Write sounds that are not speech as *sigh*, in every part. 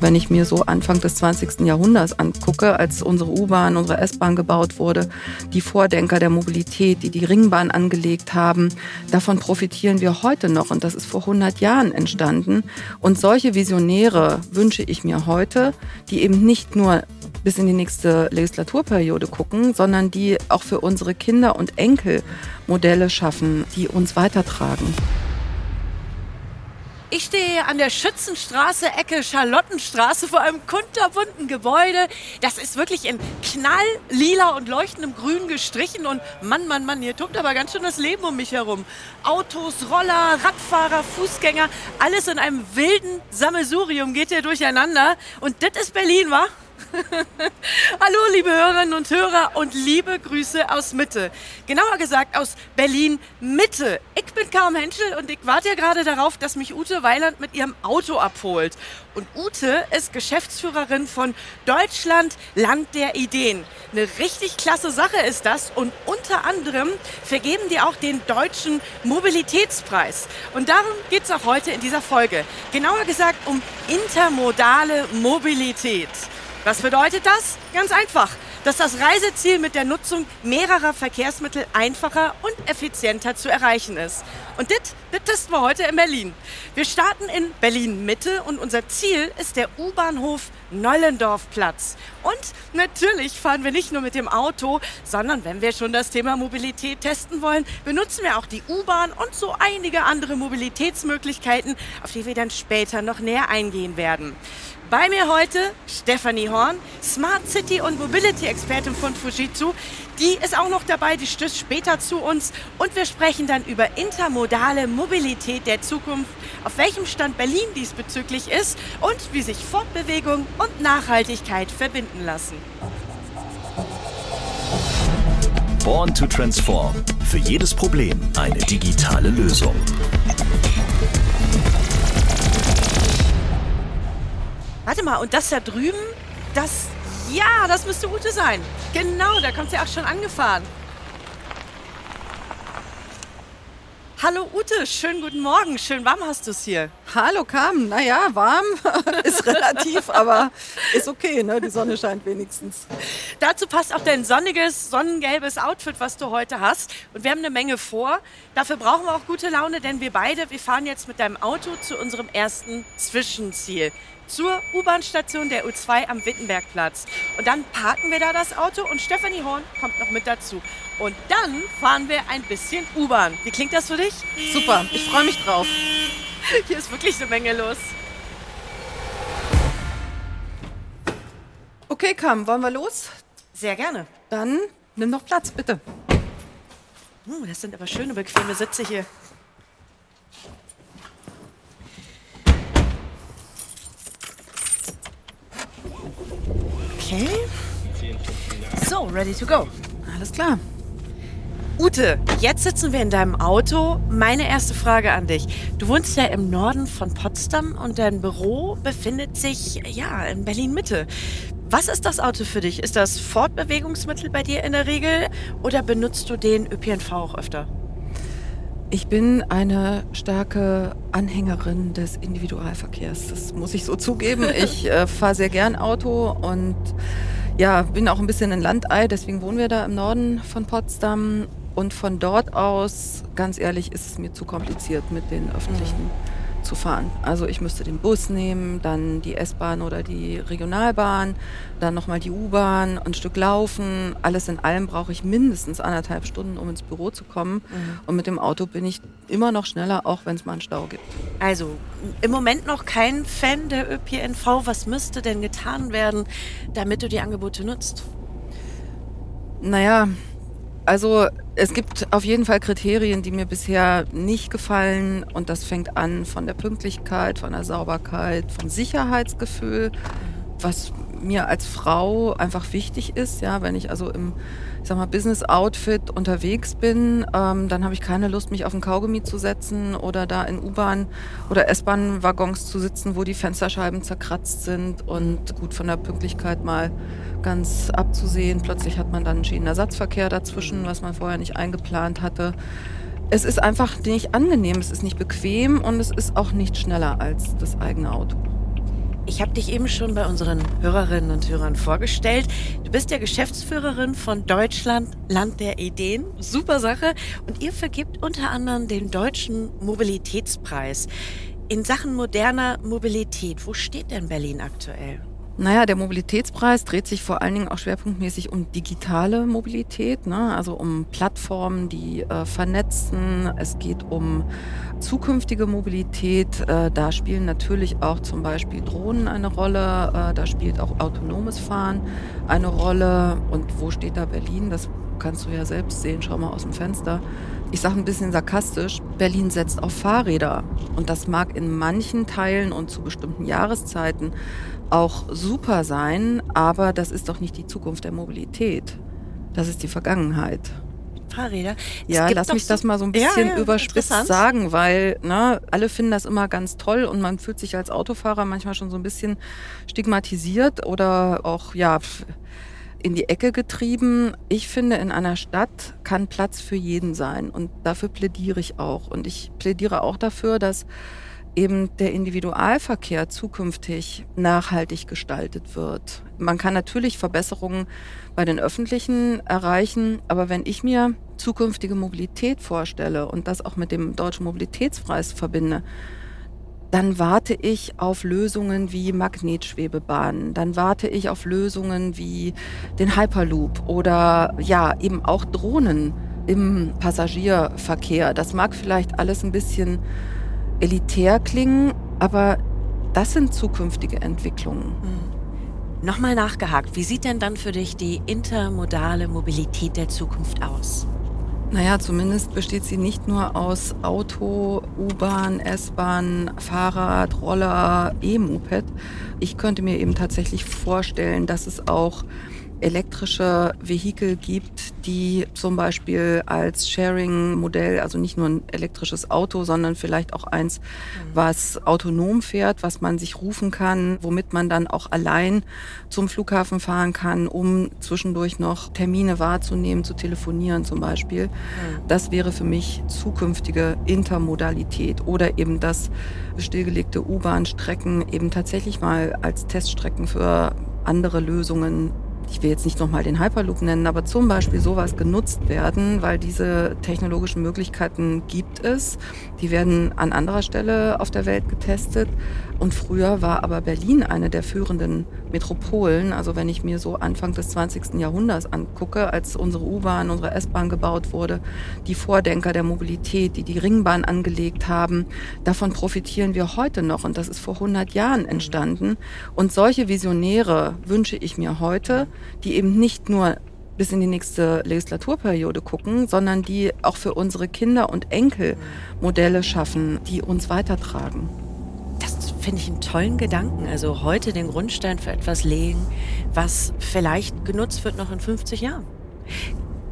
Wenn ich mir so Anfang des 20. Jahrhunderts angucke, als unsere U-Bahn, unsere S-Bahn gebaut wurde, die Vordenker der Mobilität, die die Ringbahn angelegt haben, davon profitieren wir heute noch und das ist vor 100 Jahren entstanden. Und solche Visionäre wünsche ich mir heute, die eben nicht nur bis in die nächste Legislaturperiode gucken, sondern die auch für unsere Kinder und Enkel Modelle schaffen, die uns weitertragen. Ich stehe an der Schützenstraße, Ecke Charlottenstraße, vor einem kunterbunten Gebäude. Das ist wirklich in knalllila und leuchtendem Grün gestrichen. Und Mann, Mann, Mann, hier tobt aber ganz schön das Leben um mich herum. Autos, Roller, Radfahrer, Fußgänger, alles in einem wilden Sammelsurium geht hier durcheinander. Und das ist Berlin, wa? *laughs* Hallo, liebe Hörerinnen und Hörer und liebe Grüße aus Mitte. Genauer gesagt aus Berlin Mitte. Ich bin Carmen Henschel und ich warte ja gerade darauf, dass mich Ute Weiland mit ihrem Auto abholt. Und Ute ist Geschäftsführerin von Deutschland Land der Ideen. Eine richtig klasse Sache ist das und unter anderem vergeben die auch den Deutschen Mobilitätspreis. Und darum geht es auch heute in dieser Folge. Genauer gesagt um intermodale Mobilität. Was bedeutet das? Ganz einfach, dass das Reiseziel mit der Nutzung mehrerer Verkehrsmittel einfacher und effizienter zu erreichen ist. Und das testen wir heute in Berlin. Wir starten in Berlin Mitte und unser Ziel ist der U-Bahnhof Nollendorfplatz. Und natürlich fahren wir nicht nur mit dem Auto, sondern wenn wir schon das Thema Mobilität testen wollen, benutzen wir auch die U-Bahn und so einige andere Mobilitätsmöglichkeiten, auf die wir dann später noch näher eingehen werden. Bei mir heute Stefanie Horn, Smart City und Mobility Expertin von Fujitsu. Die ist auch noch dabei, die stößt später zu uns und wir sprechen dann über intermodale Mobilität der Zukunft, auf welchem Stand Berlin diesbezüglich ist und wie sich Fortbewegung und Nachhaltigkeit verbinden lassen. Born to Transform. Für jedes Problem eine digitale Lösung. Warte mal, und das da drüben, das, ja, das müsste Ute sein. Genau, da kommt sie auch schon angefahren. Hallo Ute, schönen guten Morgen. Schön warm hast du es hier. Hallo Carmen. Naja, warm *laughs* ist relativ, aber ist okay, ne? Die Sonne scheint wenigstens. Dazu passt auch dein sonniges, sonnengelbes Outfit, was du heute hast. Und wir haben eine Menge vor. Dafür brauchen wir auch gute Laune, denn wir beide, wir fahren jetzt mit deinem Auto zu unserem ersten Zwischenziel zur U-Bahn-Station der U2 am Wittenbergplatz. Und dann parken wir da das Auto und Stefanie Horn kommt noch mit dazu. Und dann fahren wir ein bisschen U-Bahn. Wie klingt das für dich? Super, ich freue mich drauf. Hier ist wirklich eine Menge los. Okay, Kam, wollen wir los? Sehr gerne. Dann nimm noch Platz, bitte. Hm, das sind aber schöne, bequeme Sitze hier. Okay. So, ready to go. Alles klar. Ute, jetzt sitzen wir in deinem Auto. Meine erste Frage an dich. Du wohnst ja im Norden von Potsdam und dein Büro befindet sich ja in Berlin Mitte. Was ist das Auto für dich? Ist das Fortbewegungsmittel bei dir in der Regel oder benutzt du den ÖPNV auch öfter? Ich bin eine starke Anhängerin des Individualverkehrs. Das muss ich so zugeben. *laughs* Ich äh, fahre sehr gern Auto und ja, bin auch ein bisschen ein Landei. Deswegen wohnen wir da im Norden von Potsdam. Und von dort aus, ganz ehrlich, ist es mir zu kompliziert mit den öffentlichen. Mhm zu fahren. Also ich müsste den Bus nehmen, dann die S-Bahn oder die Regionalbahn, dann nochmal die U-Bahn, ein Stück laufen. Alles in allem brauche ich mindestens anderthalb Stunden, um ins Büro zu kommen. Mhm. Und mit dem Auto bin ich immer noch schneller, auch wenn es mal einen Stau gibt. Also im Moment noch kein Fan der ÖPNV. Was müsste denn getan werden, damit du die Angebote nutzt? Naja, also es gibt auf jeden Fall Kriterien, die mir bisher nicht gefallen. Und das fängt an von der Pünktlichkeit, von der Sauberkeit, vom Sicherheitsgefühl, was mir als Frau einfach wichtig ist. Ja, wenn ich also im ich sag mal, Business-Outfit unterwegs bin, ähm, dann habe ich keine Lust, mich auf ein Kaugummi zu setzen oder da in U-Bahn oder S-Bahn-Waggons zu sitzen, wo die Fensterscheiben zerkratzt sind und gut von der Pünktlichkeit mal ganz abzusehen. Plötzlich hat man dann einen Schienenersatzverkehr dazwischen, was man vorher nicht eingeplant hatte. Es ist einfach nicht angenehm, es ist nicht bequem und es ist auch nicht schneller als das eigene Auto. Ich habe dich eben schon bei unseren Hörerinnen und Hörern vorgestellt. Du bist ja Geschäftsführerin von Deutschland, Land der Ideen. Super Sache. Und ihr vergibt unter anderem den Deutschen Mobilitätspreis. In Sachen moderner Mobilität, wo steht denn Berlin aktuell? Naja, der Mobilitätspreis dreht sich vor allen Dingen auch schwerpunktmäßig um digitale Mobilität, ne? also um Plattformen, die äh, vernetzen. Es geht um zukünftige Mobilität. Äh, da spielen natürlich auch zum Beispiel Drohnen eine Rolle. Äh, da spielt auch autonomes Fahren eine Rolle. Und wo steht da Berlin? Das kannst du ja selbst sehen. Schau mal aus dem Fenster. Ich sage ein bisschen sarkastisch, Berlin setzt auf Fahrräder. Und das mag in manchen Teilen und zu bestimmten Jahreszeiten auch super sein, aber das ist doch nicht die Zukunft der Mobilität. Das ist die Vergangenheit. Fahrräder. Es ja, lass mich so das mal so ein bisschen ja, ja, überspitzt sagen, weil ne, alle finden das immer ganz toll und man fühlt sich als Autofahrer manchmal schon so ein bisschen stigmatisiert oder auch ja in die Ecke getrieben. Ich finde, in einer Stadt kann Platz für jeden sein und dafür plädiere ich auch. Und ich plädiere auch dafür, dass eben der Individualverkehr zukünftig nachhaltig gestaltet wird. Man kann natürlich Verbesserungen bei den öffentlichen erreichen, aber wenn ich mir zukünftige Mobilität vorstelle und das auch mit dem deutschen Mobilitätspreis verbinde, dann warte ich auf Lösungen wie Magnetschwebebahnen, dann warte ich auf Lösungen wie den Hyperloop oder ja, eben auch Drohnen im Passagierverkehr. Das mag vielleicht alles ein bisschen elitär klingen, aber das sind zukünftige Entwicklungen. Hm. Nochmal nachgehakt, wie sieht denn dann für dich die intermodale Mobilität der Zukunft aus? Naja, zumindest besteht sie nicht nur aus Auto, U-Bahn, S-Bahn, Fahrrad, Roller, E-Moped. Ich könnte mir eben tatsächlich vorstellen, dass es auch elektrische Vehikel gibt, die zum Beispiel als Sharing-Modell, also nicht nur ein elektrisches Auto, sondern vielleicht auch eins, was autonom fährt, was man sich rufen kann, womit man dann auch allein zum Flughafen fahren kann, um zwischendurch noch Termine wahrzunehmen, zu telefonieren zum Beispiel. Das wäre für mich zukünftige Intermodalität oder eben das stillgelegte U-Bahn-Strecken eben tatsächlich mal als Teststrecken für andere Lösungen ich will jetzt nicht nochmal den Hyperloop nennen, aber zum Beispiel sowas genutzt werden, weil diese technologischen Möglichkeiten gibt es. Die werden an anderer Stelle auf der Welt getestet. Und früher war aber Berlin eine der führenden Metropolen. Also wenn ich mir so Anfang des 20. Jahrhunderts angucke, als unsere U-Bahn, unsere S-Bahn gebaut wurde, die Vordenker der Mobilität, die die Ringbahn angelegt haben, davon profitieren wir heute noch. Und das ist vor 100 Jahren entstanden. Und solche Visionäre wünsche ich mir heute, die eben nicht nur bis in die nächste Legislaturperiode gucken, sondern die auch für unsere Kinder und Enkel Modelle schaffen, die uns weitertragen finde ich einen tollen Gedanken. Also heute den Grundstein für etwas legen, was vielleicht genutzt wird noch in 50 Jahren.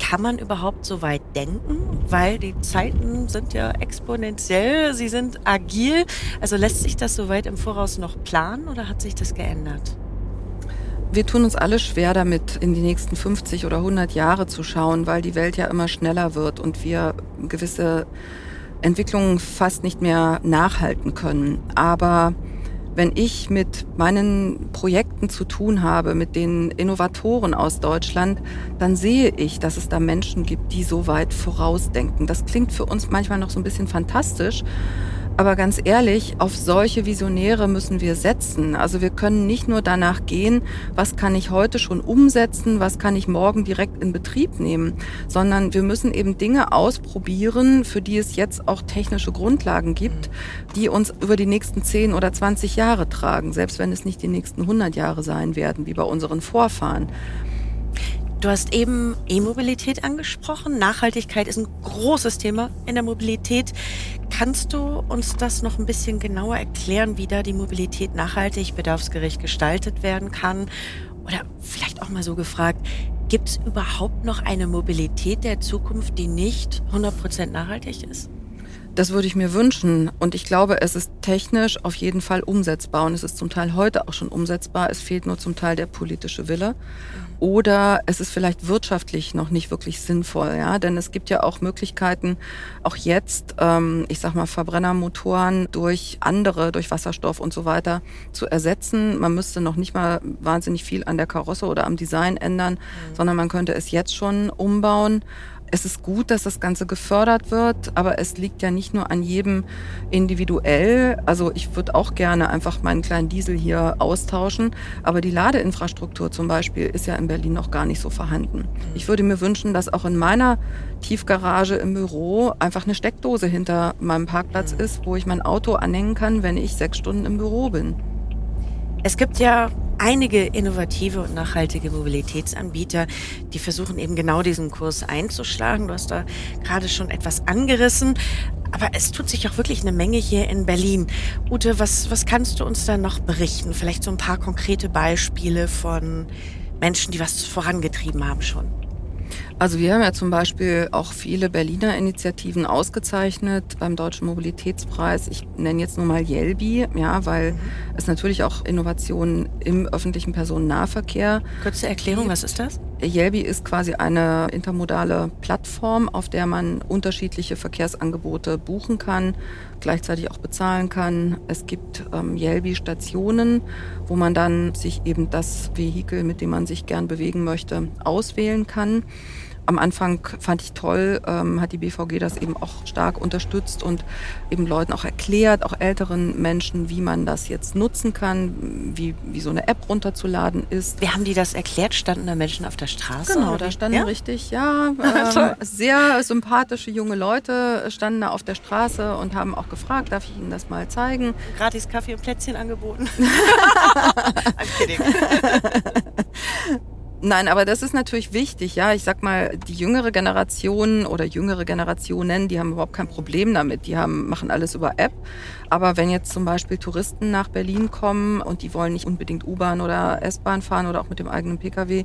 Kann man überhaupt so weit denken? Weil die Zeiten sind ja exponentiell, sie sind agil. Also lässt sich das so weit im Voraus noch planen oder hat sich das geändert? Wir tun uns alle schwer damit, in die nächsten 50 oder 100 Jahre zu schauen, weil die Welt ja immer schneller wird und wir gewisse Entwicklungen fast nicht mehr nachhalten können. Aber wenn ich mit meinen Projekten zu tun habe, mit den Innovatoren aus Deutschland, dann sehe ich, dass es da Menschen gibt, die so weit vorausdenken. Das klingt für uns manchmal noch so ein bisschen fantastisch, aber ganz ehrlich, auf solche Visionäre müssen wir setzen. Also wir können nicht nur danach gehen, was kann ich heute schon umsetzen, was kann ich morgen direkt in Betrieb nehmen, sondern wir müssen eben Dinge ausprobieren, für die es jetzt auch technische Grundlagen gibt, die uns über die nächsten 10 oder 20 Jahre tragen, selbst wenn es nicht die nächsten 100 Jahre sein werden, wie bei unseren Vorfahren. Du hast eben E-Mobilität angesprochen. Nachhaltigkeit ist ein großes Thema in der Mobilität. Kannst du uns das noch ein bisschen genauer erklären, wie da die Mobilität nachhaltig, bedarfsgerecht gestaltet werden kann? Oder vielleicht auch mal so gefragt, gibt es überhaupt noch eine Mobilität der Zukunft, die nicht 100% nachhaltig ist? Das würde ich mir wünschen. Und ich glaube, es ist technisch auf jeden Fall umsetzbar. Und es ist zum Teil heute auch schon umsetzbar. Es fehlt nur zum Teil der politische Wille. Oder es ist vielleicht wirtschaftlich noch nicht wirklich sinnvoll, ja, denn es gibt ja auch Möglichkeiten, auch jetzt, ähm, ich sag mal, Verbrennermotoren durch andere, durch Wasserstoff und so weiter zu ersetzen. Man müsste noch nicht mal wahnsinnig viel an der Karosse oder am Design ändern, mhm. sondern man könnte es jetzt schon umbauen es ist gut, dass das Ganze gefördert wird, aber es liegt ja nicht nur an jedem individuell. Also ich würde auch gerne einfach meinen kleinen Diesel hier austauschen, aber die Ladeinfrastruktur zum Beispiel ist ja in Berlin noch gar nicht so vorhanden. Ich würde mir wünschen, dass auch in meiner Tiefgarage im Büro einfach eine Steckdose hinter meinem Parkplatz ist, wo ich mein Auto anhängen kann, wenn ich sechs Stunden im Büro bin. Es gibt ja einige innovative und nachhaltige Mobilitätsanbieter, die versuchen eben genau diesen Kurs einzuschlagen. Du hast da gerade schon etwas angerissen. Aber es tut sich auch wirklich eine Menge hier in Berlin. Ute, was, was kannst du uns da noch berichten? Vielleicht so ein paar konkrete Beispiele von Menschen, die was vorangetrieben haben schon. Also wir haben ja zum Beispiel auch viele Berliner Initiativen ausgezeichnet beim Deutschen Mobilitätspreis. Ich nenne jetzt nur mal Yelbi, ja, weil mhm. es natürlich auch Innovationen im öffentlichen Personennahverkehr. Kurze Erklärung, was ist das? Yelbi ist quasi eine intermodale Plattform, auf der man unterschiedliche Verkehrsangebote buchen kann, gleichzeitig auch bezahlen kann. Es gibt ähm, Yelbi-Stationen, wo man dann sich eben das Vehikel, mit dem man sich gern bewegen möchte, auswählen kann am Anfang fand ich toll, ähm, hat die BVG das eben auch stark unterstützt und eben Leuten auch erklärt, auch älteren Menschen, wie man das jetzt nutzen kann, wie, wie so eine App runterzuladen ist. Wie haben die das erklärt? Standen da Menschen auf der Straße? Genau, da standen ja? richtig, ja, *laughs* äh, sehr sympathische junge Leute standen da auf der Straße und haben auch gefragt, darf ich Ihnen das mal zeigen? Gratis Kaffee und Plätzchen angeboten. *laughs* *laughs* I'm kidding. Nein, aber das ist natürlich wichtig, ja. Ich sag mal, die jüngere Generation oder jüngere Generationen, die haben überhaupt kein Problem damit. Die haben, machen alles über App. Aber wenn jetzt zum Beispiel Touristen nach Berlin kommen und die wollen nicht unbedingt U-Bahn oder S-Bahn fahren oder auch mit dem eigenen Pkw,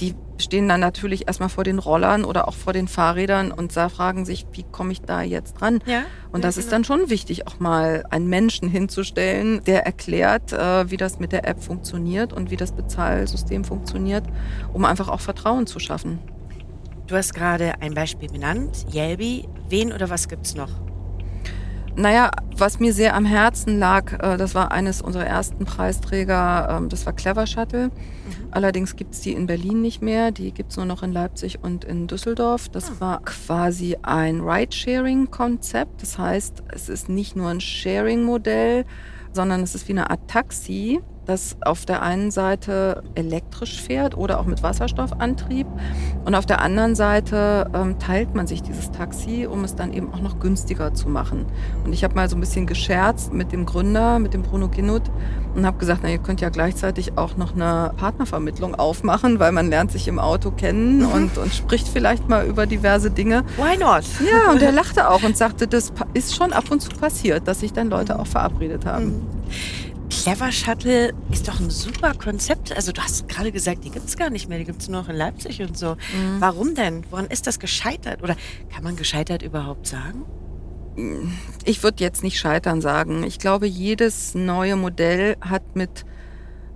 die stehen dann natürlich erstmal vor den Rollern oder auch vor den Fahrrädern und fragen sich, wie komme ich da jetzt dran? Ja, und das ja, ist genau. dann schon wichtig, auch mal einen Menschen hinzustellen, der erklärt, äh, wie das mit der App funktioniert und wie das Bezahlsystem funktioniert, um einfach auch Vertrauen zu schaffen. Du hast gerade ein Beispiel benannt, Yelby. Wen oder was gibt es noch? Naja, was mir sehr am Herzen lag, äh, das war eines unserer ersten Preisträger, ähm, das war Clever Shuttle. Mhm. Allerdings gibt es die in Berlin nicht mehr, die gibt es nur noch in Leipzig und in Düsseldorf. Das ah. war quasi ein Ride-Sharing-Konzept. Das heißt, es ist nicht nur ein Sharing-Modell, sondern es ist wie eine Art Taxi das auf der einen Seite elektrisch fährt oder auch mit Wasserstoffantrieb und auf der anderen Seite ähm, teilt man sich dieses Taxi, um es dann eben auch noch günstiger zu machen. Und ich habe mal so ein bisschen gescherzt mit dem Gründer, mit dem Bruno Ginut und habe gesagt, na, ihr könnt ja gleichzeitig auch noch eine Partnervermittlung aufmachen, weil man lernt sich im Auto kennen mhm. *laughs* und, und spricht vielleicht mal über diverse Dinge. Why not? Ja, und er *laughs* lachte auch und sagte, das ist schon ab und zu passiert, dass sich dann Leute auch verabredet haben. Mhm. Clever Shuttle ist doch ein super Konzept. Also du hast gerade gesagt, die gibt es gar nicht mehr, die gibt es nur noch in Leipzig und so. Mhm. Warum denn? Woran ist das gescheitert? Oder kann man gescheitert überhaupt sagen? Ich würde jetzt nicht scheitern sagen. Ich glaube, jedes neue Modell hat mit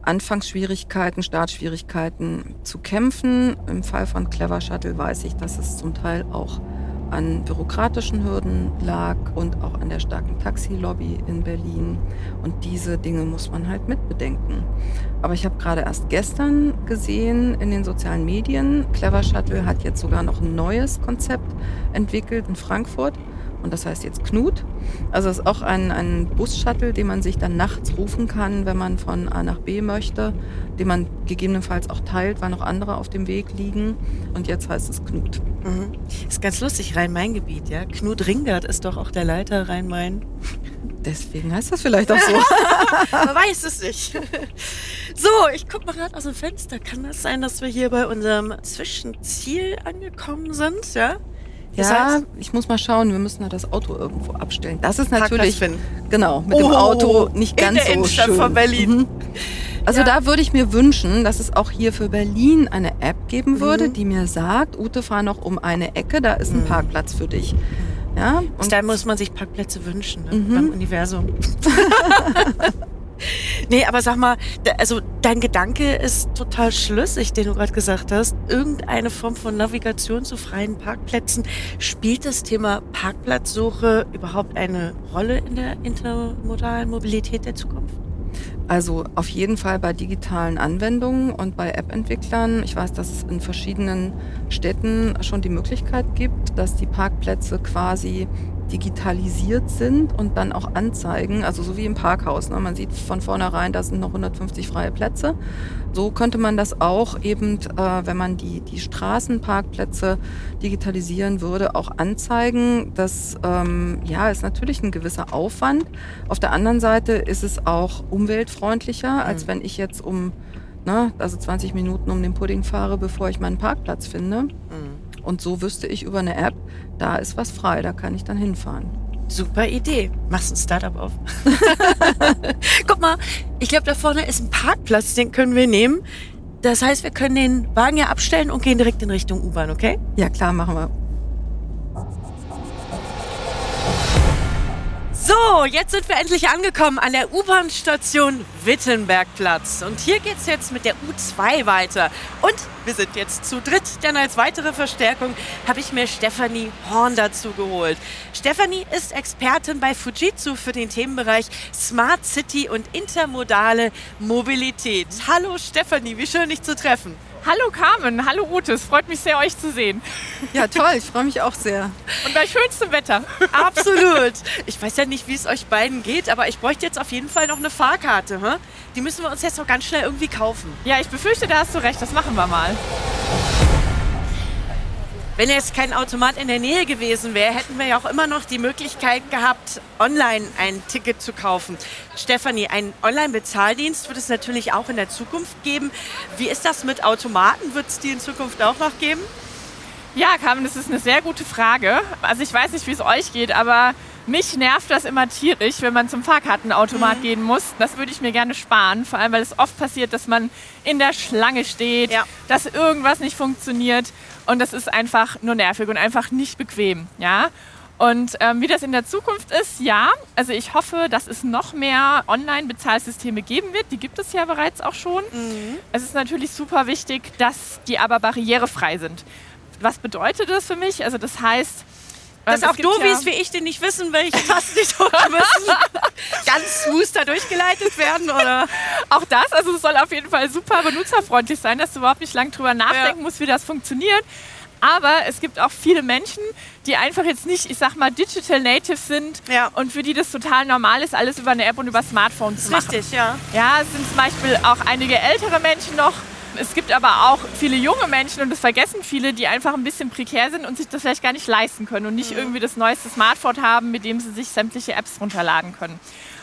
Anfangsschwierigkeiten, Startschwierigkeiten zu kämpfen. Im Fall von Clever Shuttle weiß ich, dass es zum Teil auch an bürokratischen Hürden lag und auch an der starken Taxilobby in Berlin. Und diese Dinge muss man halt mitbedenken. Aber ich habe gerade erst gestern gesehen in den sozialen Medien, Clever Shuttle hat jetzt sogar noch ein neues Konzept entwickelt in Frankfurt und das heißt jetzt Knut. Also es ist auch ein, ein Bus-Shuttle, den man sich dann nachts rufen kann, wenn man von A nach B möchte, den man gegebenenfalls auch teilt, weil noch andere auf dem Weg liegen. Und jetzt heißt es Knut. Mhm. Ist ganz lustig, Rhein-Main-Gebiet, ja. Knut Ringert ist doch auch der Leiter Rhein-Main. Deswegen heißt das vielleicht auch so. *laughs* Man weiß es nicht. So, ich gucke mal gerade aus dem Fenster. Kann das sein, dass wir hier bei unserem Zwischenziel angekommen sind? Ja. Das ja, heißt, ich muss mal schauen, wir müssen da das Auto irgendwo abstellen. Das ist natürlich genau mit oh, dem Auto nicht ganz in der so schön. von Berlin. Mhm. Also ja. da würde ich mir wünschen, dass es auch hier für Berlin eine App geben würde, mhm. die mir sagt, Ute, fahr noch um eine Ecke, da ist ein mhm. Parkplatz für dich. Ja? Und da muss man sich Parkplätze wünschen ne? mhm. beim Universum. *laughs* *laughs* nee, aber sag mal, also dein Gedanke ist total schlüssig, den du gerade gesagt hast. Irgendeine Form von Navigation zu freien Parkplätzen. Spielt das Thema Parkplatzsuche überhaupt eine Rolle in der intermodalen Mobilität der Zukunft? Also auf jeden Fall bei digitalen Anwendungen und bei App-Entwicklern. Ich weiß, dass es in verschiedenen Städten schon die Möglichkeit gibt, dass die Parkplätze quasi digitalisiert sind und dann auch anzeigen, also so wie im Parkhaus. Ne? Man sieht von vornherein, da sind noch 150 freie Plätze. So könnte man das auch eben, äh, wenn man die, die Straßenparkplätze digitalisieren würde, auch anzeigen. Das ähm, ja, ist natürlich ein gewisser Aufwand. Auf der anderen Seite ist es auch umweltfreundlicher, als mhm. wenn ich jetzt um ne, also 20 Minuten um den Pudding fahre, bevor ich meinen Parkplatz finde. Mhm. Und so wüsste ich über eine App, da ist was frei, da kann ich dann hinfahren. Super Idee. Machst ein Startup auf. *laughs* Guck mal, ich glaube, da vorne ist ein Parkplatz, den können wir nehmen. Das heißt, wir können den Wagen ja abstellen und gehen direkt in Richtung U-Bahn, okay? Ja, klar, machen wir. So, jetzt sind wir endlich angekommen an der U-Bahn-Station Wittenbergplatz. Und hier geht es jetzt mit der U2 weiter. Und wir sind jetzt zu dritt, denn als weitere Verstärkung habe ich mir Stefanie Horn dazu geholt. Stefanie ist Expertin bei Fujitsu für den Themenbereich Smart City und intermodale Mobilität. Hallo Stefanie, wie schön dich zu treffen. Hallo Carmen, hallo Ute, es freut mich sehr, euch zu sehen. Ja, toll, ich freue mich auch sehr. Und bei schönstem Wetter. Absolut. *laughs* Ich weiß ja nicht, wie es euch beiden geht, aber ich bräuchte jetzt auf jeden Fall noch eine Fahrkarte. Hm? Die müssen wir uns jetzt noch ganz schnell irgendwie kaufen. Ja, ich befürchte, da hast du recht, das machen wir mal. Wenn jetzt kein Automat in der Nähe gewesen wäre, hätten wir ja auch immer noch die Möglichkeit gehabt, online ein Ticket zu kaufen. Stefanie, ein Online-Bezahldienst wird es natürlich auch in der Zukunft geben. Wie ist das mit Automaten? Wird es die in Zukunft auch noch geben? Ja, Carmen, das ist eine sehr gute Frage. Also ich weiß nicht, wie es euch geht, aber mich nervt das immer tierisch, wenn man zum Fahrkartenautomat mhm. gehen muss. Das würde ich mir gerne sparen, vor allem weil es oft passiert, dass man in der Schlange steht, ja. dass irgendwas nicht funktioniert und das ist einfach nur nervig und einfach nicht bequem, ja. Und ähm, wie das in der Zukunft ist, ja, also ich hoffe, dass es noch mehr Online-Bezahlsysteme geben wird. Die gibt es ja bereits auch schon. Mhm. Es ist natürlich super wichtig, dass die aber barrierefrei sind. Was bedeutet das für mich? Also das heißt, dass auch Dovis ja wie ich, die nicht wissen, welche Tasten die drücken müssen, *laughs* ganz smooth da durchgeleitet werden, oder? Auch das, also es soll auf jeden Fall super benutzerfreundlich sein, dass du überhaupt nicht lange drüber nachdenken ja. musst, wie das funktioniert. Aber es gibt auch viele Menschen, die einfach jetzt nicht, ich sag mal, Digital Native sind ja. und für die das total normal ist, alles über eine App und über Smartphone zu machen. Richtig, ja. Ja, es sind zum Beispiel auch einige ältere Menschen noch, es gibt aber auch viele junge Menschen und das vergessen viele, die einfach ein bisschen prekär sind und sich das vielleicht gar nicht leisten können und nicht mhm. irgendwie das neueste Smartphone haben, mit dem sie sich sämtliche Apps runterladen können.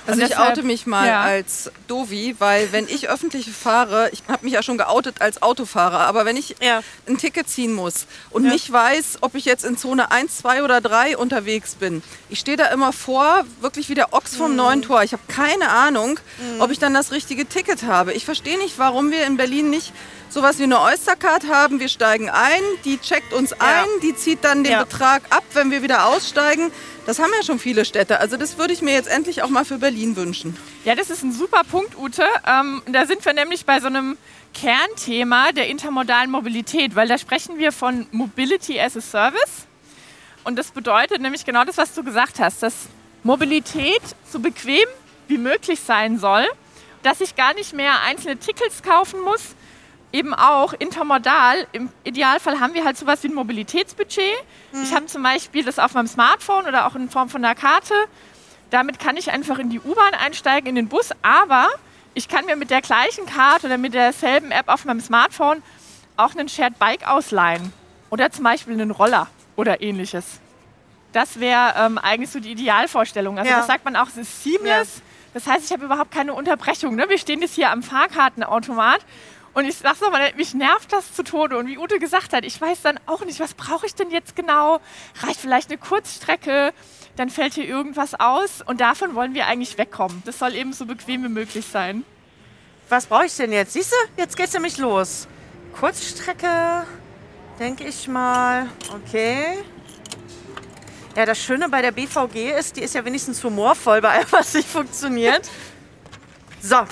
Also ich oute mich mal ja. als Dovi, weil wenn ich öffentlich fahre, ich habe mich ja schon geoutet als Autofahrer, aber wenn ich ja. ein Ticket ziehen muss und ja. nicht weiß, ob ich jetzt in Zone 1, 2 oder 3 unterwegs bin, ich stehe da immer vor, wirklich wie der Ochs vom mhm. neuen Tor. Ich habe keine Ahnung, mhm. ob ich dann das richtige Ticket habe. Ich verstehe nicht, warum wir in Berlin nicht sowas wie eine Oystercard haben. Wir steigen ein, die checkt uns ein, die zieht dann den Betrag ab, wenn wir wieder aussteigen. Das haben ja schon viele Städte. Also das würde ich mir jetzt endlich auch mal für Berlin wünschen. Ja, das ist ein super Punkt, Ute. Ähm, da sind wir nämlich bei so einem Kernthema der intermodalen Mobilität, weil da sprechen wir von Mobility as a Service. Und das bedeutet nämlich genau das, was du gesagt hast, dass Mobilität so bequem wie möglich sein soll, dass ich gar nicht mehr einzelne Tickets kaufen muss, eben auch intermodal. Im Idealfall haben wir halt sowas wie ein Mobilitätsbudget. Mhm. Ich habe zum Beispiel das auf meinem Smartphone oder auch in Form von einer Karte. Damit kann ich einfach in die U-Bahn einsteigen, in den Bus, aber ich kann mir mit der gleichen Karte oder mit derselben App auf meinem Smartphone auch einen Shared Bike ausleihen oder zum Beispiel einen Roller oder ähnliches. Das wäre ähm, eigentlich so die Idealvorstellung. Also ja. das sagt man auch, es ist seamless. Ja. Das heißt, ich habe überhaupt keine Unterbrechung. Ne? Wir stehen jetzt hier am Fahrkartenautomat und ich sag's nochmal, mich nervt das zu Tode. Und wie Ute gesagt hat, ich weiß dann auch nicht, was brauche ich denn jetzt genau? Reicht vielleicht eine Kurzstrecke? Dann fällt hier irgendwas aus. Und davon wollen wir eigentlich wegkommen. Das soll eben so bequem wie möglich sein. Was brauche ich denn jetzt? Siehst du, jetzt geht's nämlich los. Kurzstrecke, denke ich mal. Okay. Ja, das Schöne bei der BVG ist, die ist ja wenigstens humorvoll bei allem, was nicht funktioniert. So,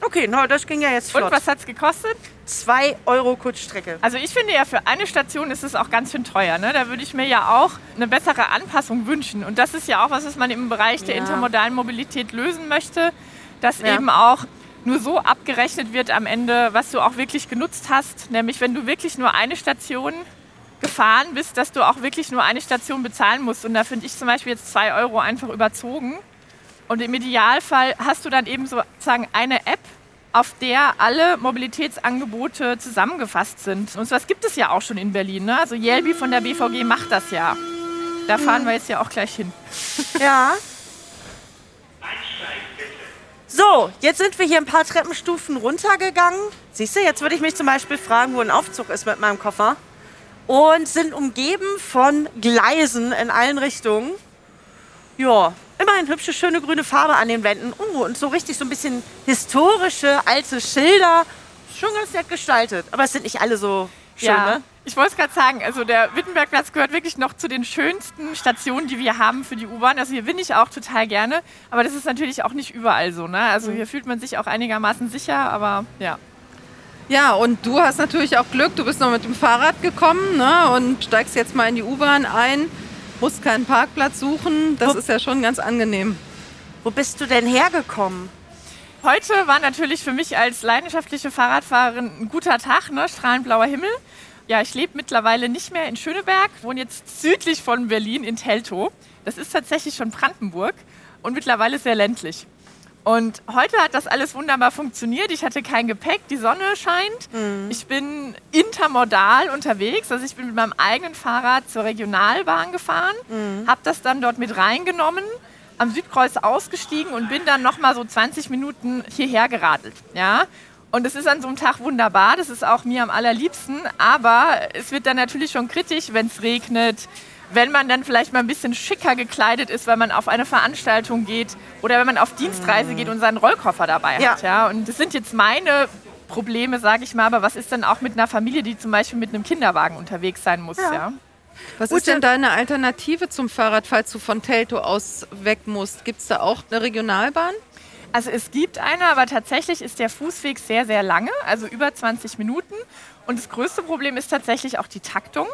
okay, na, das ging ja jetzt flott. Und was hat es gekostet? 2 Euro Kurzstrecke. Also ich finde ja, für eine Station ist es auch ganz schön teuer. Ne? Da würde ich mir ja auch eine bessere Anpassung wünschen. Und das ist ja auch was, was man im Bereich der Ja. intermodalen Mobilität lösen möchte, dass Ja. eben auch nur so abgerechnet wird am Ende, was du auch wirklich genutzt hast. Nämlich wenn du wirklich nur eine Station gefahren bist, dass du auch wirklich nur eine Station bezahlen musst. Und da finde ich zum Beispiel jetzt 2 Euro einfach überzogen. Und im Idealfall hast du dann eben sozusagen eine App, auf der alle Mobilitätsangebote zusammengefasst sind. Und sowas gibt es ja auch schon in Berlin. Ne? Also Yelby von der BVG macht das ja. Da fahren wir jetzt ja auch gleich hin. *laughs* Ja. So, jetzt sind wir hier ein paar Treppenstufen runtergegangen. Siehst du, jetzt würde ich mich zum Beispiel fragen, wo ein Aufzug ist mit meinem Koffer. Und sind umgeben von Gleisen in allen Richtungen. Ja, immerhin hübsche, schöne grüne Farbe an den Wänden. Uh, und so richtig so ein bisschen historische, alte Schilder. Schon ganz nett gestaltet. Aber es sind nicht alle so schön, ne? Ich wollte es gerade sagen, also der Wittenbergplatz gehört wirklich noch zu den schönsten Stationen, die wir haben für die U-Bahn. Also hier bin ich auch total gerne, aber das ist natürlich auch nicht überall so. Ne? Also hier fühlt man sich auch einigermaßen sicher, aber ja. Ja, und du hast natürlich auch Glück, du bist noch mit dem Fahrrad gekommen ne, und steigst jetzt mal in die U-Bahn ein, musst keinen Parkplatz suchen. Das Wo- ist ja schon ganz angenehm. Wo bist du denn hergekommen? Heute war natürlich für mich als leidenschaftliche Fahrradfahrerin ein guter Tag, ne? strahlend blauer Himmel. Ja, ich lebe mittlerweile nicht mehr in Schöneberg, wohne jetzt südlich von Berlin in Teltow. Das ist tatsächlich schon Brandenburg und mittlerweile sehr ländlich. Und heute hat das alles wunderbar funktioniert. Ich hatte kein Gepäck, die Sonne scheint. Ich bin intermodal unterwegs. Also ich bin mit meinem eigenen Fahrrad zur Regionalbahn gefahren, habe das dann dort mit reingenommen, am Südkreuz ausgestiegen und bin dann nochmal so 20 Minuten hierher geradelt. Ja? Und es ist an so einem Tag wunderbar, das ist auch mir am allerliebsten, aber es wird dann natürlich schon kritisch, wenn es regnet, wenn man dann vielleicht mal ein bisschen schicker gekleidet ist, weil man auf eine Veranstaltung geht oder wenn man auf Dienstreise geht und seinen Rollkoffer dabei Ja. hat. Ja? Und das sind jetzt meine Probleme, sage ich mal, aber was ist denn auch mit einer Familie, die zum Beispiel mit einem Kinderwagen unterwegs sein muss? Ja. Was Ute- ist denn deine Alternative zum Fahrrad, falls du von Teltow aus weg musst? Gibt es da auch eine Regionalbahn? Also es gibt eine, aber tatsächlich ist der Fußweg sehr, sehr lange, also über 20 Minuten. Und das größte Problem ist tatsächlich auch die Taktung.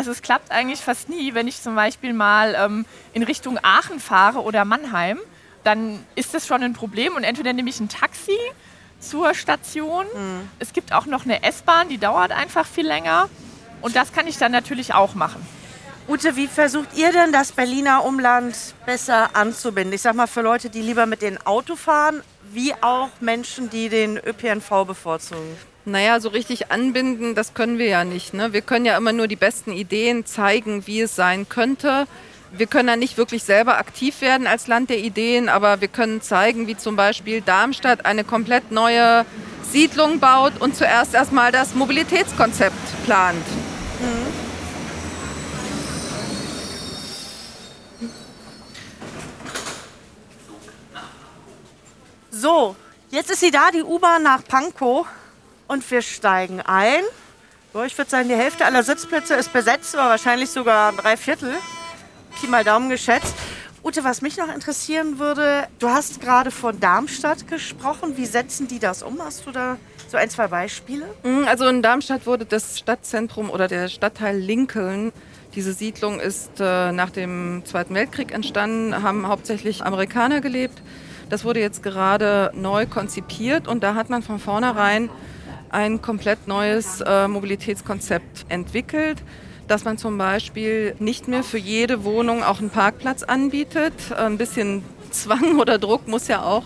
Also es klappt eigentlich fast nie, wenn ich zum Beispiel mal ähm, in Richtung Aachen fahre oder Mannheim, dann ist das schon ein Problem. Und entweder nehme ich ein Taxi zur Station. Es gibt auch noch eine S-Bahn, die dauert einfach viel länger. Und das kann ich dann natürlich auch machen. Ute, wie versucht ihr denn das Berliner Umland besser anzubinden? Ich sag mal für Leute, die lieber mit dem Auto fahren, wie auch Menschen, die den ÖPNV bevorzugen. Naja, so richtig anbinden, das können wir ja nicht. Ne? Wir können ja immer nur die besten Ideen zeigen, wie es sein könnte. Wir können ja nicht wirklich selber aktiv werden als Land der Ideen, aber wir können zeigen, wie zum Beispiel Darmstadt eine komplett neue Siedlung baut und zuerst erstmal das Mobilitätskonzept plant. So, jetzt ist sie da, die U-Bahn nach Pankow. Und wir steigen ein. So, ich würde sagen, die Hälfte aller Sitzplätze ist besetzt, aber wahrscheinlich sogar drei Viertel. Pi mal Daumen geschätzt. Ute, was mich noch interessieren würde, du hast gerade von Darmstadt gesprochen. Wie setzen die das um? Hast du da so ein, zwei Beispiele? Mm, Also in Darmstadt wurde das Stadtzentrum oder der Stadtteil Lincoln, diese Siedlung ist äh, nach dem Zweiten Weltkrieg entstanden, haben hauptsächlich Amerikaner gelebt. Das wurde jetzt gerade neu konzipiert und da hat man von vornherein ein komplett neues äh, Mobilitätskonzept entwickelt, dass man zum Beispiel nicht mehr für jede Wohnung auch einen Parkplatz anbietet. Ein bisschen Zwang *laughs* oder Druck muss ja auch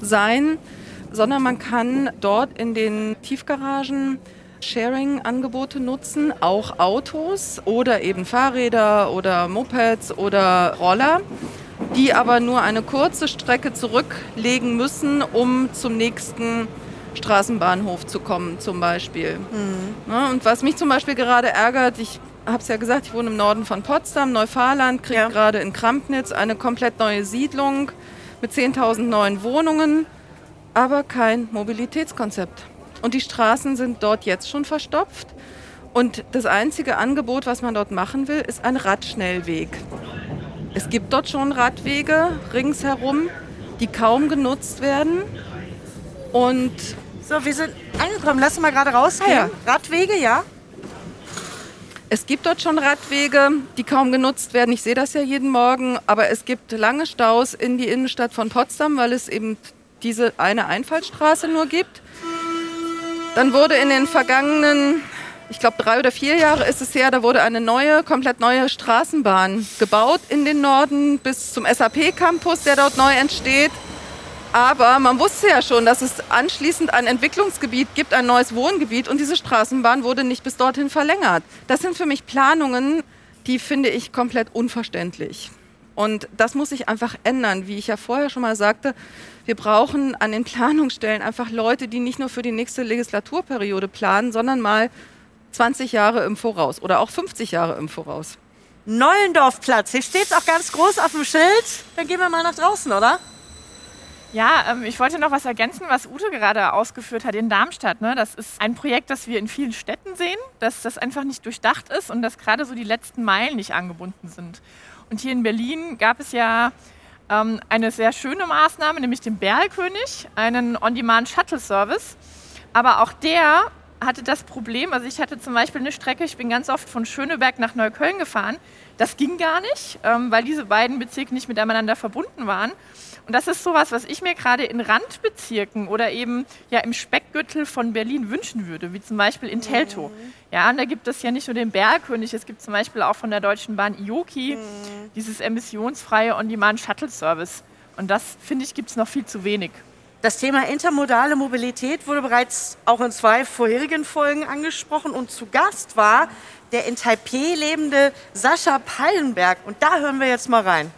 sein, sondern man kann dort in den Tiefgaragen Sharing-Angebote nutzen, auch Autos oder eben Fahrräder oder Mopeds oder Roller, die aber nur eine kurze Strecke zurücklegen müssen, um zum nächsten Straßenbahnhof zu kommen zum Beispiel. Ja, und was mich zum Beispiel gerade ärgert, ich habe es ja gesagt, ich wohne im Norden von Potsdam, Neufahrland, kriege Ja. gerade in Krampnitz eine komplett neue Siedlung mit 10.000 neuen Wohnungen, aber kein Mobilitätskonzept. Und die Straßen sind dort jetzt schon verstopft. Und das einzige Angebot, was man dort machen will, ist ein Radschnellweg. Es gibt dort schon Radwege ringsherum, die kaum genutzt werden. Und so, wir sind angekommen. Lass uns mal gerade rausgehen. Ah, ja. Radwege, ja? Es gibt dort schon Radwege, die kaum genutzt werden. Ich sehe das ja jeden Morgen. Aber es gibt lange Staus in die Innenstadt von Potsdam, weil es eben diese eine Einfallstraße nur gibt. Dann wurde in den vergangenen, ich glaube drei oder vier Jahre ist es her, da wurde eine neue, komplett neue Straßenbahn gebaut in den Norden bis zum SAP-Campus, der dort neu entsteht. Aber man wusste ja schon, dass es anschließend ein Entwicklungsgebiet gibt, ein neues Wohngebiet und diese Straßenbahn wurde nicht bis dorthin verlängert. Das sind für mich Planungen, die finde ich komplett unverständlich. Und das muss sich einfach ändern. Wie ich ja vorher schon mal sagte, wir brauchen an den Planungsstellen einfach Leute, die nicht nur für die nächste Legislaturperiode planen, sondern mal 20 Jahre im Voraus oder auch 50 Jahre im Voraus. Neulendorfplatz, hier steht es auch ganz groß auf dem Schild. Dann gehen wir mal nach draußen, oder? Ja, ähm, ich wollte noch was ergänzen, was Ute gerade ausgeführt hat in Darmstadt. Ne? Das ist ein Projekt, das wir in vielen Städten sehen, dass das einfach nicht durchdacht ist und dass gerade so die letzten Meilen nicht angebunden sind. Und hier in Berlin gab es ja ähm, eine sehr schöne Maßnahme, nämlich den Berlkönig, einen On-Demand-Shuttle-Service. Aber auch der hatte das Problem, also ich hatte zum Beispiel eine Strecke, ich bin ganz oft von Schöneberg nach Neukölln gefahren. Das ging gar nicht, ähm, weil diese beiden Bezirke nicht miteinander verbunden waren. Und das ist sowas, was ich mir gerade in Randbezirken oder eben ja im Speckgürtel von Berlin wünschen würde, wie zum Beispiel in Teltow. Mhm. Ja, und da gibt es ja nicht nur den Bergkönig, es gibt zum Beispiel auch von der Deutschen Bahn IOKI mhm. dieses emissionsfreie On-Demand-Shuttle-Service. Und das, finde ich, gibt es noch viel zu wenig. Das Thema intermodale Mobilität wurde bereits auch in zwei vorherigen Folgen angesprochen und zu Gast war der in Taipei lebende Sascha Pallenberg. Und da hören wir jetzt mal rein.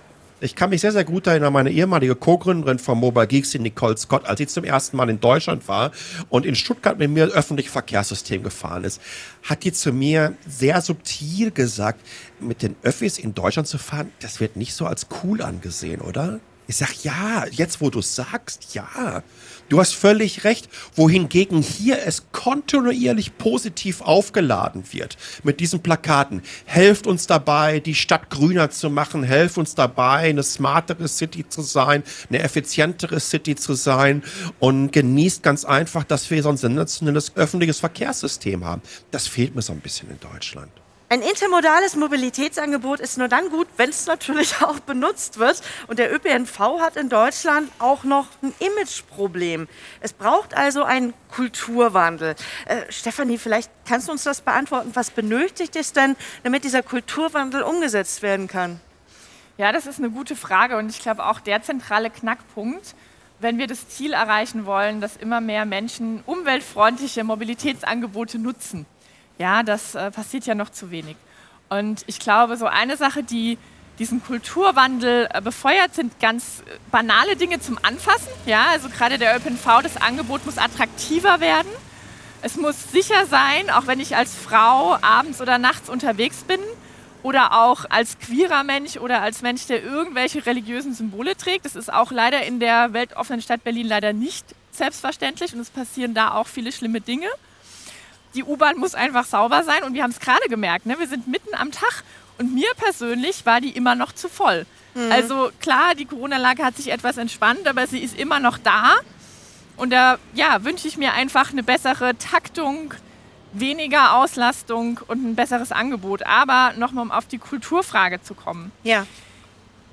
Ich kann mich sehr, sehr gut erinnern, meine ehemalige Co-Gründerin von Mobile Geeks, die Nicole Scott, als sie zum ersten Mal in Deutschland war und in Stuttgart mit mir öffentliche Verkehrssystem gefahren ist, hat die zu mir sehr subtil gesagt, mit den Öffis in Deutschland zu fahren, das wird nicht so als cool angesehen, oder? Ich sag, ja, jetzt wo du sagst, ja. Du hast völlig recht, wohingegen hier es kontinuierlich positiv aufgeladen wird mit diesen Plakaten. Helft uns dabei, die Stadt grüner zu machen, helft uns dabei, eine smartere City zu sein, eine effizientere City zu sein und genießt ganz einfach, dass wir so ein sensationelles öffentliches Verkehrssystem haben. Das fehlt mir so ein bisschen in Deutschland. Ein intermodales Mobilitätsangebot ist nur dann gut, wenn es natürlich *laughs* auch benutzt wird. Und der ÖPNV hat in Deutschland auch noch ein Imageproblem. Es braucht also einen Kulturwandel. Äh, Stefanie, vielleicht kannst du uns das beantworten. Was benötigt es denn, damit dieser Kulturwandel umgesetzt werden kann? Ja, das ist eine gute Frage und ich glaube auch der zentrale Knackpunkt, wenn wir das Ziel erreichen wollen, dass immer mehr Menschen umweltfreundliche Mobilitätsangebote nutzen ja, das äh, passiert ja noch zu wenig. Und ich glaube, so eine Sache, die diesen Kulturwandel äh, befeuert, sind ganz äh, banale Dinge zum Anfassen. Ja, also gerade der ÖPNV, das Angebot muss attraktiver werden. Es muss sicher sein, auch wenn ich als Frau abends oder nachts unterwegs bin oder auch als queerer Mensch oder als Mensch, der irgendwelche religiösen Symbole trägt. Das ist auch leider in der weltoffenen Stadt Berlin leider nicht selbstverständlich und es passieren da auch viele schlimme Dinge die U-Bahn muss einfach sauber sein. Und wir haben es gerade gemerkt, ne? wir sind mitten am Tag und mir persönlich war die immer noch zu voll. Mhm. Also klar, die Corona-Lage hat sich etwas entspannt, aber sie ist immer noch da. Und da ja, wünsche ich mir einfach eine bessere Taktung, weniger Auslastung und ein besseres Angebot. Aber nochmal, um auf die Kulturfrage zu kommen. Ja.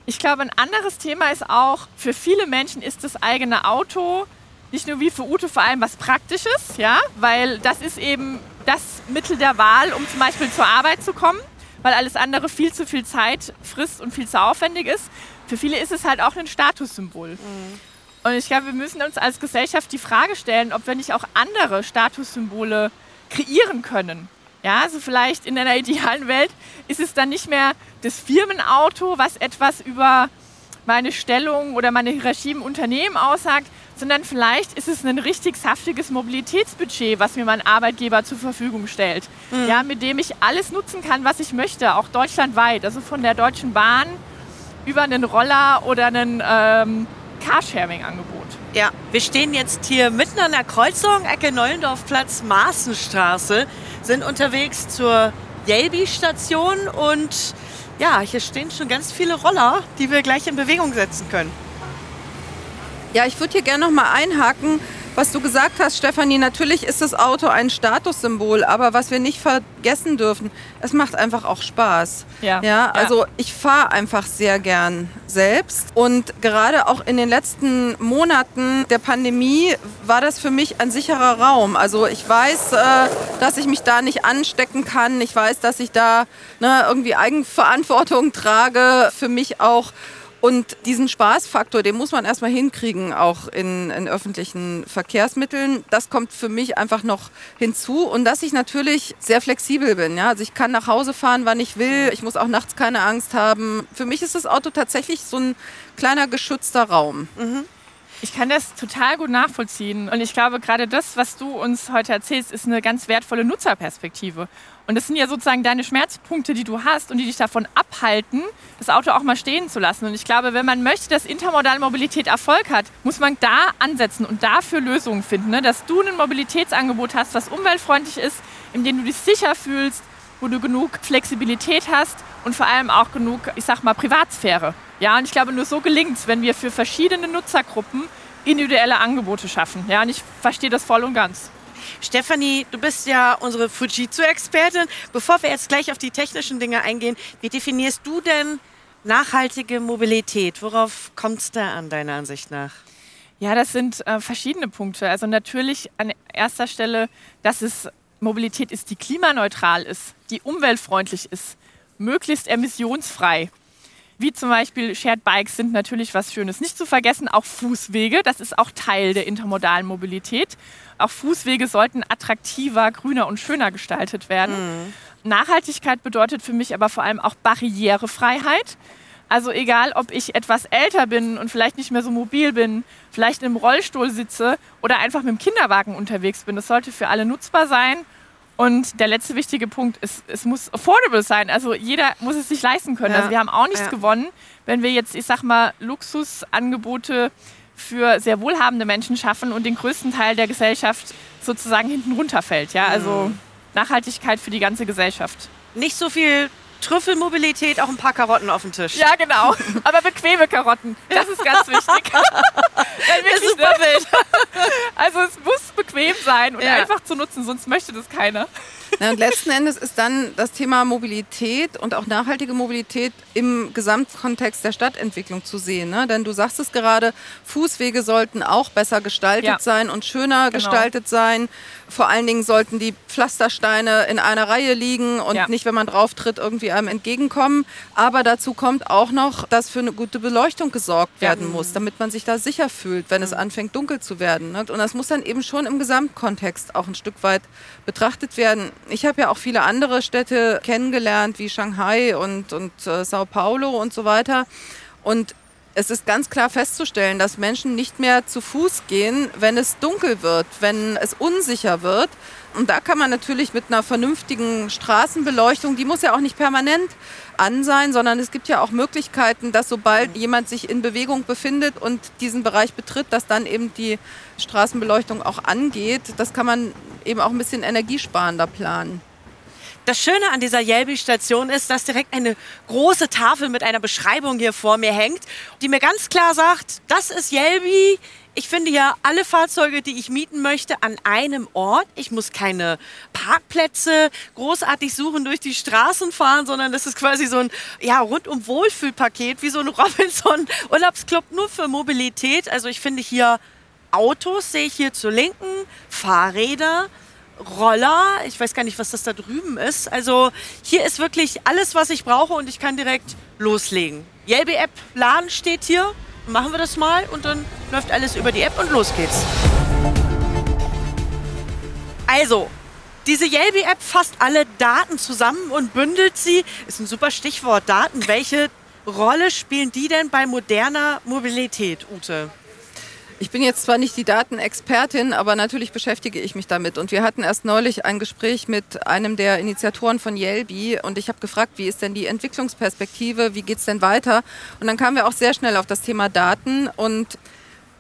Ich glaube, ein anderes Thema ist auch, für viele Menschen ist das eigene Auto nicht nur wie für Ute vor allem was Praktisches, ja, weil das ist eben das Mittel der Wahl, um zum Beispiel zur Arbeit zu kommen, weil alles andere viel zu viel Zeit frisst und viel zu aufwendig ist. Für viele ist es halt auch ein Statussymbol. Mhm. Und ich glaube, wir müssen uns als Gesellschaft die Frage stellen, ob wir nicht auch andere Statussymbole kreieren können. Ja, also vielleicht in einer *laughs* idealen Welt ist es dann nicht mehr das Firmenauto, was etwas über meine Stellung oder meine Hierarchie im Unternehmen aussagt, sondern vielleicht ist es ein richtig saftiges Mobilitätsbudget, was mir mein Arbeitgeber zur Verfügung stellt, mhm. ja, mit dem ich alles nutzen kann, was ich möchte, auch deutschlandweit, also von der Deutschen Bahn über einen Roller oder ein ähm, Carsharing-Angebot. Ja, wir stehen jetzt hier mitten an der Kreuzung, Ecke Neulendorfplatz, Maßenstraße, sind unterwegs zur Jelbi-Station und Ja, hier stehen schon ganz viele Roller, die wir gleich in Bewegung setzen können. Ja, ich würde hier gerne noch mal einhaken, was du gesagt hast, Stefanie. Natürlich ist das Auto ein Statussymbol, aber was wir nicht vergessen dürfen, es macht einfach auch Spaß. Ja. ja also ich fahre einfach sehr gern selbst und gerade auch in den letzten Monaten der Pandemie war das für mich ein sicherer Raum. Also ich weiß, äh, dass ich mich da nicht anstecken kann. Ich weiß, dass ich da ne, irgendwie Eigenverantwortung trage. Für mich auch und diesen Spaßfaktor, den muss man erstmal hinkriegen, auch in, in, öffentlichen Verkehrsmitteln. Das kommt für mich einfach noch hinzu. Und dass ich natürlich sehr flexibel bin. Ja? Also ich kann nach Hause fahren, wann ich will. Ich muss auch nachts keine Angst haben. Für mich ist das Auto tatsächlich so ein kleiner geschützter Raum. Mhm. Ich kann das total gut nachvollziehen. Und ich glaube, gerade das, was du uns heute erzählst, ist eine ganz wertvolle Nutzerperspektive. Und das sind ja sozusagen deine Schmerzpunkte, die du hast und die dich davon abhalten, das Auto auch mal stehen zu lassen. Und ich glaube, wenn man möchte, dass intermodale Mobilität Erfolg hat, muss man da ansetzen und dafür Lösungen finden. Ne? Dass du ein Mobilitätsangebot hast, was umweltfreundlich ist, in dem du dich sicher fühlst, wo du genug Flexibilität hast und vor allem auch genug, ich sag mal, Privatsphäre. Ja, und ich glaube, nur so gelingt es, wenn wir für verschiedene Nutzergruppen individuelle Angebote schaffen. Ja, und ich verstehe das voll und ganz. Stefanie, du bist ja unsere Fujitsu-Expertin. Bevor wir jetzt gleich auf die technischen Dinge eingehen, wie definierst du denn nachhaltige Mobilität? Worauf kommt es da an, deiner Ansicht nach? Ja, das sind äh, verschiedene Punkte. Also natürlich an erster Stelle, dass es Mobilität ist, die klimaneutral ist, die umweltfreundlich ist, möglichst emissionsfrei wie zum Beispiel Shared Bikes sind natürlich was Schönes. Nicht zu vergessen, auch Fußwege, das ist auch Teil der intermodalen Mobilität. Auch Fußwege sollten attraktiver, grüner und schöner gestaltet werden. Mhm. Nachhaltigkeit bedeutet für mich aber vor allem auch Barrierefreiheit. Also egal, ob ich etwas älter bin und vielleicht nicht mehr so mobil bin, vielleicht im Rollstuhl sitze oder einfach mit dem Kinderwagen unterwegs bin, das sollte für alle nutzbar sein und der letzte wichtige Punkt ist, es muss affordable sein. Also jeder muss es sich leisten können. Ja. Also wir haben auch nichts ja. gewonnen, wenn wir jetzt, ich sag mal, Luxusangebote für sehr wohlhabende Menschen schaffen und den größten Teil der Gesellschaft sozusagen hinten runterfällt. Ja, also mhm. Nachhaltigkeit für die ganze Gesellschaft. Nicht so viel Trüffelmobilität, auch ein paar Karotten auf dem Tisch. Ja, genau. Aber bequeme Karotten. Das ist ganz *laughs* wichtig. *laughs* das ist super wild. *laughs* Also es muss bequem sein und ja. einfach zu nutzen, sonst möchte das keiner. Na, und letzten Endes ist dann das Thema Mobilität und auch nachhaltige Mobilität im Gesamtkontext der Stadtentwicklung zu sehen. Ne? Denn du sagst es gerade, Fußwege sollten auch besser gestaltet ja. sein und schöner genau. gestaltet sein. Vor allen Dingen sollten die Pflastersteine in einer Reihe liegen und ja. nicht, wenn man drauf tritt, irgendwie einem entgegenkommen. Aber dazu kommt auch noch, dass für eine gute Beleuchtung gesorgt werden ja. muss, damit man sich da sicher fühlt, wenn mhm. es anfängt dunkel zu werden. Ne? Und das muss dann eben schon im Gesamtkontext auch ein Stück weit betrachtet werden. Ich habe ja auch viele andere Städte kennengelernt, wie Shanghai und, und äh, Sao Paulo und so weiter. Und es ist ganz klar festzustellen, dass Menschen nicht mehr zu Fuß gehen, wenn es dunkel wird, wenn es unsicher wird. Und da kann man natürlich mit einer vernünftigen Straßenbeleuchtung, die muss ja auch nicht permanent an sein, sondern es gibt ja auch Möglichkeiten, dass sobald jemand sich in Bewegung befindet und diesen Bereich betritt, dass dann eben die Straßenbeleuchtung auch angeht. Das kann man eben auch ein bisschen energiesparender planen. Das Schöne an dieser Jelbi-Station ist, dass direkt eine große Tafel mit einer Beschreibung hier vor mir hängt, die mir ganz klar sagt, das ist Jelbi. Ich finde ja alle Fahrzeuge, die ich mieten möchte, an einem Ort. Ich muss keine Parkplätze großartig suchen, durch die Straßen fahren, sondern das ist quasi so ein ja, rundum Wohlfühlpaket, wie so ein Robinson-Urlaubsclub nur für Mobilität. Also ich finde hier Autos, sehe ich hier zur Linken, Fahrräder, Roller. Ich weiß gar nicht, was das da drüben ist. Also hier ist wirklich alles, was ich brauche und ich kann direkt loslegen. Yelby App Laden steht hier. Machen wir das mal und dann läuft alles über die App und los geht's. Also, diese Yelby App fasst alle Daten zusammen und bündelt sie. Ist ein super Stichwort. Daten. Welche Rolle spielen die denn bei moderner Mobilität, Ute? Ich bin jetzt zwar nicht die Datenexpertin, aber natürlich beschäftige ich mich damit. Und wir hatten erst neulich ein Gespräch mit einem der Initiatoren von Yelby und ich habe gefragt, wie ist denn die Entwicklungsperspektive, wie geht es denn weiter? Und dann kamen wir auch sehr schnell auf das Thema Daten und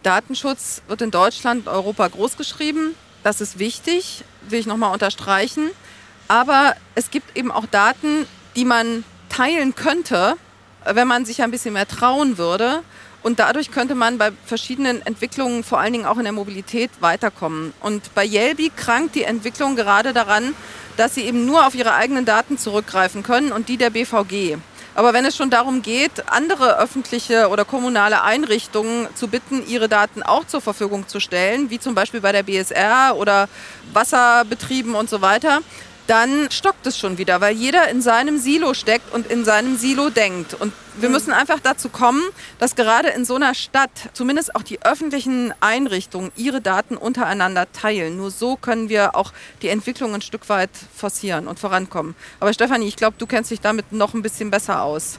Datenschutz wird in Deutschland, Europa groß geschrieben. Das ist wichtig, will ich nochmal unterstreichen. Aber es gibt eben auch Daten, die man teilen könnte, wenn man sich ein bisschen mehr trauen würde. Und dadurch könnte man bei verschiedenen Entwicklungen, vor allen Dingen auch in der Mobilität, weiterkommen. Und bei Yelby krankt die Entwicklung gerade daran, dass sie eben nur auf ihre eigenen Daten zurückgreifen können und die der BVG. Aber wenn es schon darum geht, andere öffentliche oder kommunale Einrichtungen zu bitten, ihre Daten auch zur Verfügung zu stellen, wie zum Beispiel bei der BSR oder Wasserbetrieben und so weiter, dann stockt es schon wieder, weil jeder in seinem Silo steckt und in seinem Silo denkt. Und wir mhm. müssen einfach dazu kommen, dass gerade in so einer Stadt zumindest auch die öffentlichen Einrichtungen ihre Daten untereinander teilen. Nur so können wir auch die Entwicklung ein Stück weit forcieren und vorankommen. Aber Stefanie, ich glaube, du kennst dich damit noch ein bisschen besser aus.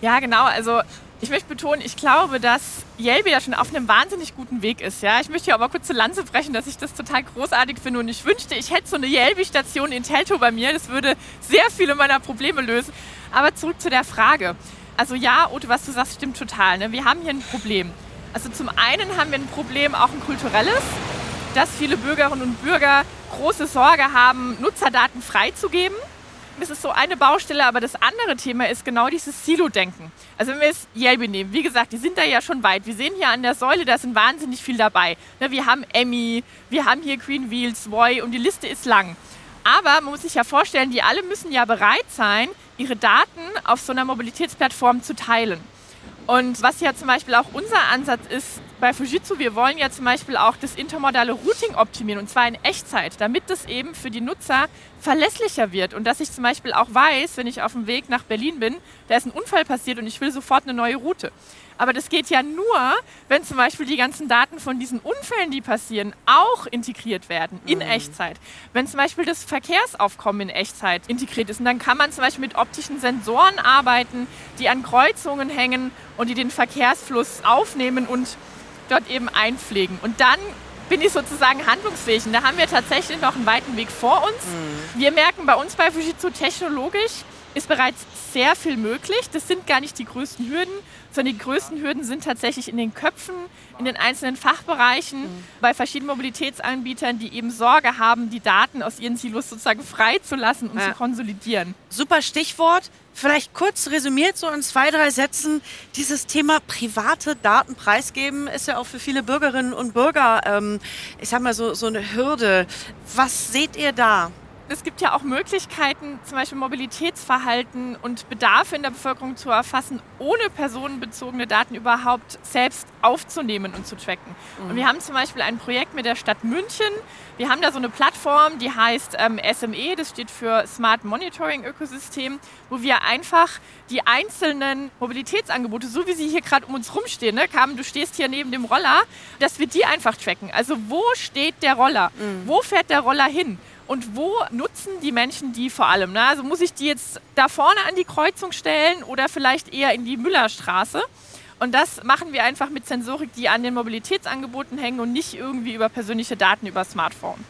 Ja, genau. Also ich möchte betonen, ich glaube, dass Yelby da schon auf einem wahnsinnig guten Weg ist. Ja? Ich möchte hier aber kurz zur Lanze brechen, dass ich das total großartig finde und ich wünschte, ich hätte so eine Yelby-Station in Telto bei mir. Das würde sehr viele meiner Probleme lösen. Aber zurück zu der Frage. Also ja, Ote, was du sagst, stimmt total. Ne? Wir haben hier ein Problem. Also zum einen haben wir ein Problem, auch ein kulturelles, dass viele Bürgerinnen und Bürger große Sorge haben, Nutzerdaten freizugeben. Das ist so eine Baustelle, aber das andere Thema ist genau dieses Silo-Denken. Also wenn wir jetzt Yelby nehmen, wie gesagt, die sind da ja schon weit. Wir sehen hier an der Säule, da sind wahnsinnig viel dabei. Ne, wir haben Emmy, wir haben hier Green Wheels, Voy und die Liste ist lang. Aber man muss sich ja vorstellen, die alle müssen ja bereit sein, ihre Daten auf so einer Mobilitätsplattform zu teilen. Und was ja zum Beispiel auch unser Ansatz ist bei Fujitsu, wir wollen ja zum Beispiel auch das intermodale Routing optimieren und zwar in Echtzeit, damit das eben für die Nutzer verlässlicher wird und dass ich zum Beispiel auch weiß, wenn ich auf dem Weg nach Berlin bin, da ist ein Unfall passiert und ich will sofort eine neue Route. Aber das geht ja nur, wenn zum Beispiel die ganzen Daten von diesen Unfällen, die passieren, auch integriert werden in mhm. Echtzeit. Wenn zum Beispiel das Verkehrsaufkommen in Echtzeit integriert ist, und dann kann man zum Beispiel mit optischen Sensoren arbeiten, die an Kreuzungen hängen und die den Verkehrsfluss aufnehmen und dort eben einpflegen. Und dann bin ich sozusagen handlungsfähig. Und da haben wir tatsächlich noch einen weiten Weg vor uns. Mhm. Wir merken bei uns bei Fujitsu technologisch, ist bereits sehr viel möglich. Das sind gar nicht die größten Hürden, sondern die größten Hürden sind tatsächlich in den Köpfen, in den einzelnen Fachbereichen, mhm. bei verschiedenen Mobilitätsanbietern, die eben Sorge haben, die Daten aus ihren Silos sozusagen freizulassen und ja. zu konsolidieren. Super Stichwort. Vielleicht kurz resümiert so in zwei, drei Sätzen. Dieses Thema private Daten preisgeben ist ja auch für viele Bürgerinnen und Bürger, ähm, ich sag mal so, so eine Hürde. Was seht ihr da? Es gibt ja auch Möglichkeiten, zum Beispiel Mobilitätsverhalten und Bedarfe in der Bevölkerung zu erfassen, ohne personenbezogene Daten überhaupt selbst aufzunehmen und zu tracken. Mhm. Und wir haben zum Beispiel ein Projekt mit der Stadt München. Wir haben da so eine Plattform, die heißt ähm, SME, das steht für Smart Monitoring Ökosystem, wo wir einfach die einzelnen Mobilitätsangebote, so wie sie hier gerade um uns rumstehen, ne, Carmen, du stehst hier neben dem Roller, dass wir die einfach tracken. Also wo steht der Roller? Mhm. Wo fährt der Roller hin? Und wo nutzen die Menschen die vor allem? Ne? Also muss ich die jetzt da vorne an die Kreuzung stellen oder vielleicht eher in die Müllerstraße? Und das machen wir einfach mit Sensorik, die an den Mobilitätsangeboten hängen und nicht irgendwie über persönliche Daten über Smartphone.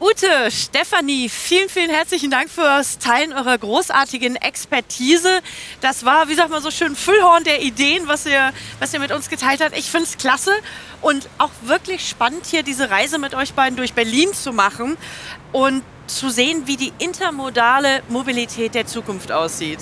Ute, Stefanie, vielen, vielen herzlichen Dank fürs Teilen eurer großartigen Expertise. Das war, wie sagt man so schön, Füllhorn der Ideen, was ihr, was ihr mit uns geteilt habt. Ich finde es klasse und auch wirklich spannend, hier diese Reise mit euch beiden durch Berlin zu machen und zu sehen, wie die intermodale Mobilität der Zukunft aussieht.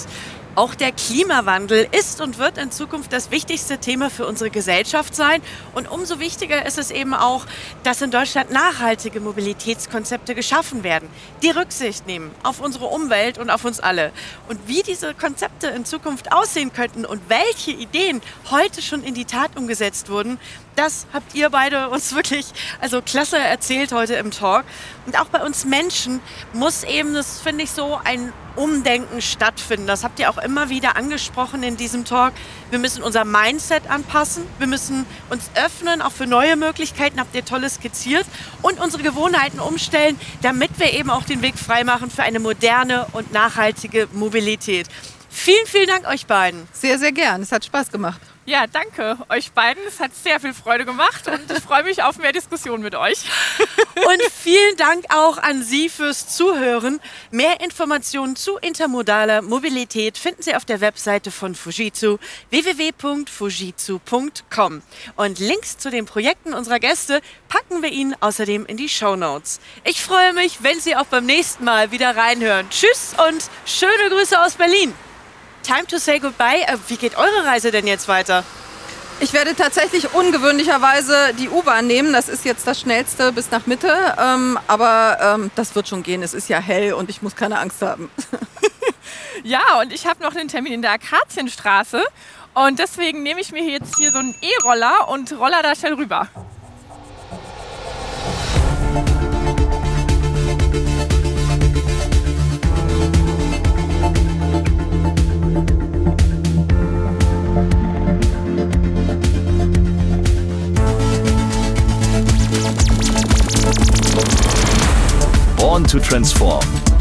Auch der Klimawandel ist und wird in Zukunft das wichtigste Thema für unsere Gesellschaft sein. Und umso wichtiger ist es eben auch, dass in Deutschland nachhaltige Mobilitätskonzepte geschaffen werden, die Rücksicht nehmen auf unsere Umwelt und auf uns alle. Und wie diese Konzepte in Zukunft aussehen könnten und welche Ideen heute schon in die Tat umgesetzt wurden, das habt ihr beide uns wirklich also klasse erzählt heute im Talk. Und auch bei uns Menschen muss eben, das finde ich so, ein Umdenken stattfinden. Das habt ihr auch immer wieder angesprochen in diesem Talk. Wir müssen unser Mindset anpassen. Wir müssen uns öffnen, auch für neue Möglichkeiten, habt ihr toll skizziert. Und unsere Gewohnheiten umstellen, damit wir eben auch den Weg freimachen für eine moderne und nachhaltige Mobilität. Vielen, vielen Dank euch beiden. Sehr, sehr gern. Es hat Spaß gemacht. Ja, danke euch beiden. Es hat sehr viel Freude gemacht und ich freue mich auf mehr Diskussion mit euch. *laughs* Und vielen Dank auch an Sie fürs Zuhören. Mehr Informationen zu intermodaler Mobilität finden Sie auf der Webseite von Fujitsu www.fujitsu.com. Und Links zu den Projekten unserer Gäste packen wir Ihnen außerdem in die Show Notes. Ich freue mich, wenn Sie auch beim nächsten Mal wieder reinhören. Tschüss und schöne Grüße aus Berlin. Time to say goodbye. Äh, Wie geht eure Reise denn jetzt weiter? Ich werde tatsächlich ungewöhnlicherweise die U-Bahn nehmen. Das ist jetzt das schnellste bis nach Mitte. Ähm, aber ähm, das wird schon gehen. Es ist ja hell und ich muss keine Angst haben. *laughs* Ja, und ich habe noch einen Termin in der Akazienstraße und deswegen nehme ich mir jetzt hier so einen E-Roller und roller da schnell rüber. Born to Transform.